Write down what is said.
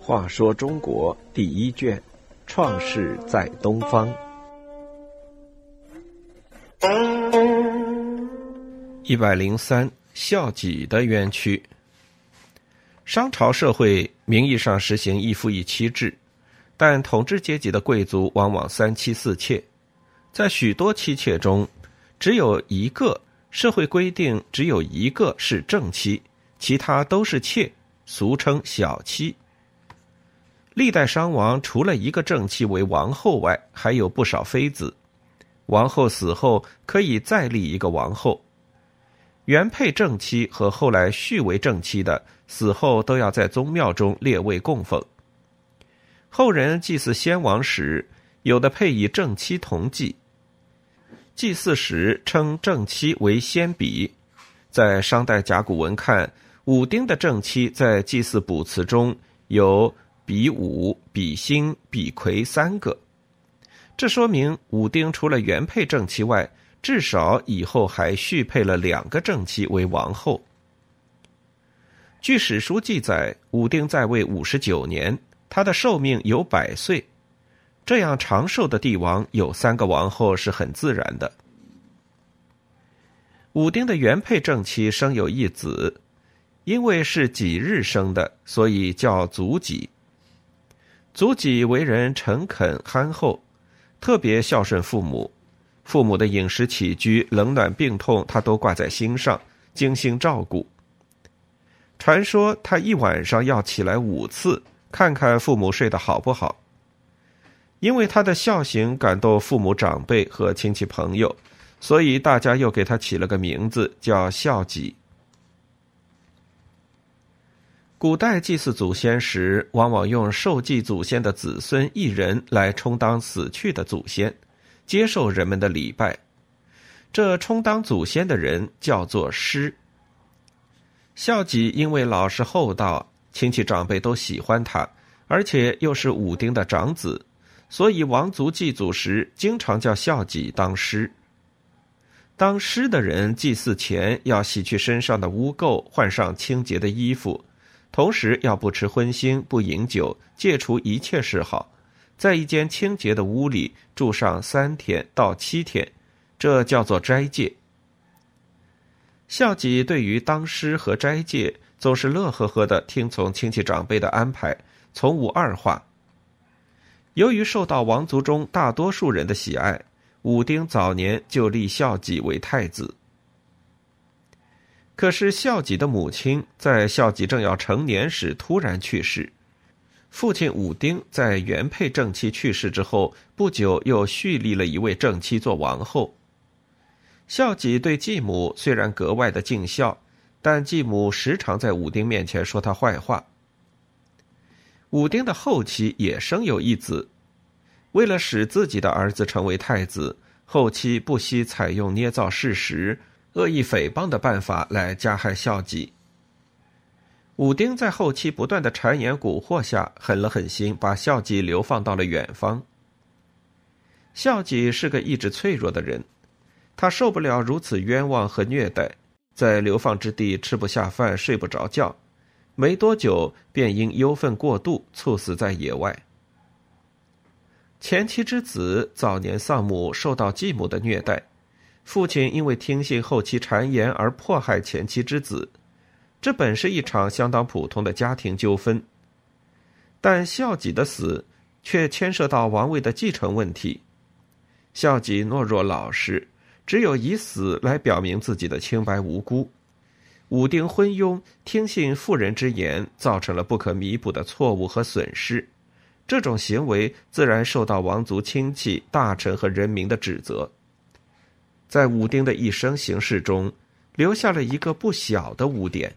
话说中国第一卷，创世在东方。一百零三，孝己的冤屈。商朝社会名义上实行一夫一妻制，但统治阶级的贵族往往三妻四妾，在许多妻妾中，只有一个社会规定只有一个是正妻，其他都是妾，俗称小妻。历代商王除了一个正妻为王后外，还有不少妃子。王后死后可以再立一个王后。原配正妻和后来续为正妻的死后都要在宗庙中列位供奉。后人祭祀先王时，有的配以正妻同祭。祭祀时称正妻为先比。在商代甲骨文看，武丁的正妻在祭祀卜辞中有比武、比辛、比魁三个。这说明武丁除了原配正妻外，至少以后还续配了两个正妻为王后。据史书记载，武丁在位五十九年，他的寿命有百岁。这样长寿的帝王有三个王后是很自然的。武丁的原配正妻生有一子，因为是己日生的，所以叫祖己。祖己为人诚恳憨厚，特别孝顺父母。父母的饮食起居、冷暖病痛，他都挂在心上，精心照顾。传说他一晚上要起来五次，看看父母睡得好不好。因为他的孝行感动父母长辈和亲戚朋友，所以大家又给他起了个名字，叫孝己。古代祭祀祖先时，往往用受祭祖先的子孙一人来充当死去的祖先。接受人们的礼拜，这充当祖先的人叫做师。孝己因为老实厚道，亲戚长辈都喜欢他，而且又是武丁的长子，所以王族祭祖时经常叫孝己当师。当师的人祭祀前要洗去身上的污垢，换上清洁的衣服，同时要不吃荤腥，不饮酒，戒除一切嗜好。在一间清洁的屋里住上三天到七天，这叫做斋戒。孝己对于当师和斋戒总是乐呵呵的听从亲戚长辈的安排，从无二话。由于受到王族中大多数人的喜爱，武丁早年就立孝己为太子。可是孝己的母亲在孝己正要成年时突然去世。父亲武丁在原配正妻去世之后不久，又续立了一位正妻做王后。孝己对继母虽然格外的尽孝，但继母时常在武丁面前说他坏话。武丁的后妻也生有一子，为了使自己的儿子成为太子，后妻不惜采用捏造事实、恶意诽谤的办法来加害孝己。武丁在后期不断的谗言蛊惑下，狠了狠心，把孝己流放到了远方。孝己是个意志脆弱的人，他受不了如此冤枉和虐待，在流放之地吃不下饭，睡不着觉，没多久便因忧愤过度猝死在野外。前妻之子早年丧母，受到继母的虐待，父亲因为听信后妻谗言而迫害前妻之子。这本是一场相当普通的家庭纠纷，但孝己的死却牵涉到王位的继承问题。孝己懦弱老实，只有以死来表明自己的清白无辜。武丁昏庸，听信妇人之言，造成了不可弥补的错误和损失。这种行为自然受到王族亲戚、大臣和人民的指责。在武丁的一生行事中，留下了一个不小的污点。